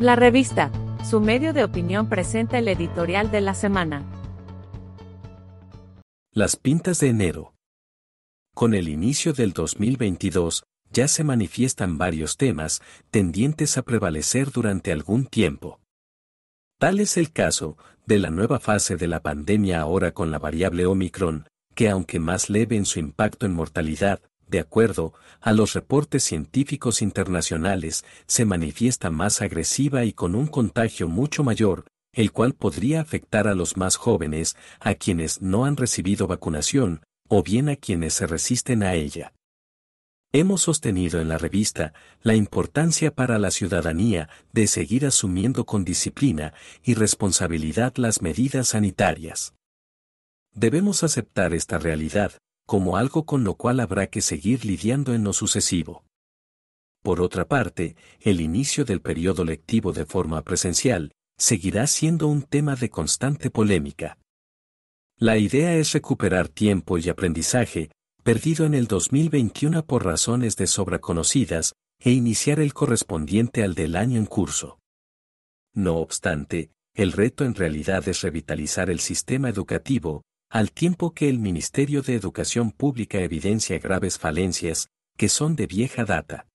La revista, su medio de opinión presenta el editorial de la semana. Las pintas de enero. Con el inicio del 2022, ya se manifiestan varios temas tendientes a prevalecer durante algún tiempo. Tal es el caso de la nueva fase de la pandemia ahora con la variable Omicron, que aunque más leve en su impacto en mortalidad, de acuerdo a los reportes científicos internacionales, se manifiesta más agresiva y con un contagio mucho mayor, el cual podría afectar a los más jóvenes, a quienes no han recibido vacunación, o bien a quienes se resisten a ella. Hemos sostenido en la revista la importancia para la ciudadanía de seguir asumiendo con disciplina y responsabilidad las medidas sanitarias. Debemos aceptar esta realidad, como algo con lo cual habrá que seguir lidiando en lo sucesivo. Por otra parte, el inicio del periodo lectivo de forma presencial seguirá siendo un tema de constante polémica. La idea es recuperar tiempo y aprendizaje, perdido en el 2021 por razones de sobra conocidas, e iniciar el correspondiente al del año en curso. No obstante, el reto en realidad es revitalizar el sistema educativo, al tiempo que el Ministerio de Educación Pública evidencia graves falencias, que son de vieja data.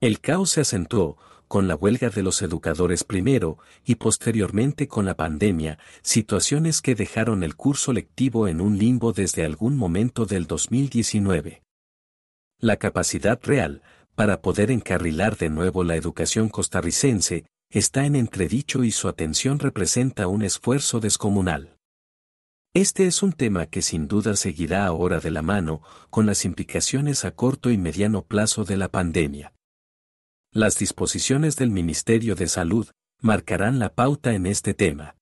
El caos se acentuó, con la huelga de los educadores primero y posteriormente con la pandemia, situaciones que dejaron el curso lectivo en un limbo desde algún momento del 2019. La capacidad real, para poder encarrilar de nuevo la educación costarricense, está en entredicho y su atención representa un esfuerzo descomunal. Este es un tema que sin duda seguirá ahora de la mano con las implicaciones a corto y mediano plazo de la pandemia. Las disposiciones del Ministerio de Salud marcarán la pauta en este tema.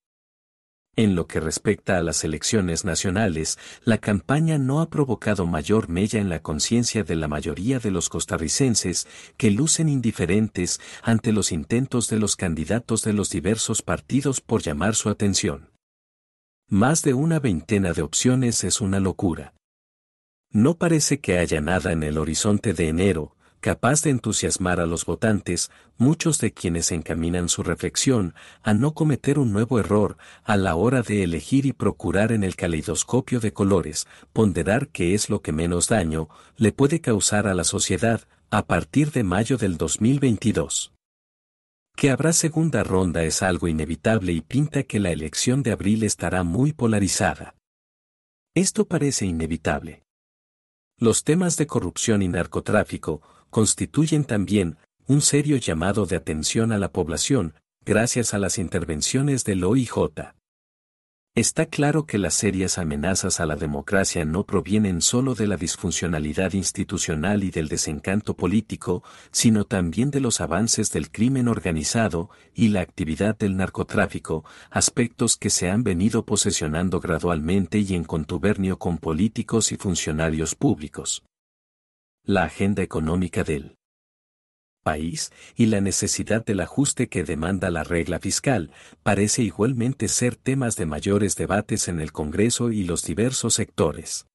En lo que respecta a las elecciones nacionales, la campaña no ha provocado mayor mella en la conciencia de la mayoría de los costarricenses que lucen indiferentes ante los intentos de los candidatos de los diversos partidos por llamar su atención. Más de una veintena de opciones es una locura. No parece que haya nada en el horizonte de enero, capaz de entusiasmar a los votantes, muchos de quienes encaminan su reflexión a no cometer un nuevo error a la hora de elegir y procurar en el caleidoscopio de colores, ponderar qué es lo que menos daño le puede causar a la sociedad a partir de mayo del 2022. Que habrá segunda ronda es algo inevitable y pinta que la elección de abril estará muy polarizada. Esto parece inevitable. Los temas de corrupción y narcotráfico constituyen también un serio llamado de atención a la población, gracias a las intervenciones del OIJ. Está claro que las serias amenazas a la democracia no provienen solo de la disfuncionalidad institucional y del desencanto político, sino también de los avances del crimen organizado y la actividad del narcotráfico, aspectos que se han venido posesionando gradualmente y en contubernio con políticos y funcionarios públicos. La agenda económica del país y la necesidad del ajuste que demanda la regla fiscal, parece igualmente ser temas de mayores debates en el Congreso y los diversos sectores.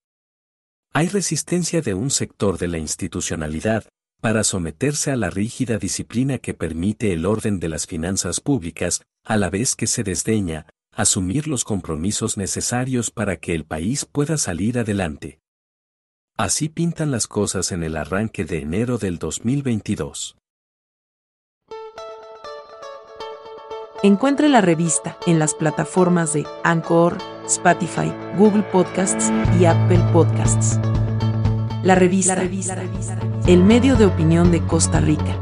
Hay resistencia de un sector de la institucionalidad para someterse a la rígida disciplina que permite el orden de las finanzas públicas, a la vez que se desdeña asumir los compromisos necesarios para que el país pueda salir adelante. Así pintan las cosas en el arranque de enero del 2022. Encuentre la revista en las plataformas de Anchor, Spotify, Google Podcasts y Apple Podcasts. La revista, el medio de opinión de Costa Rica.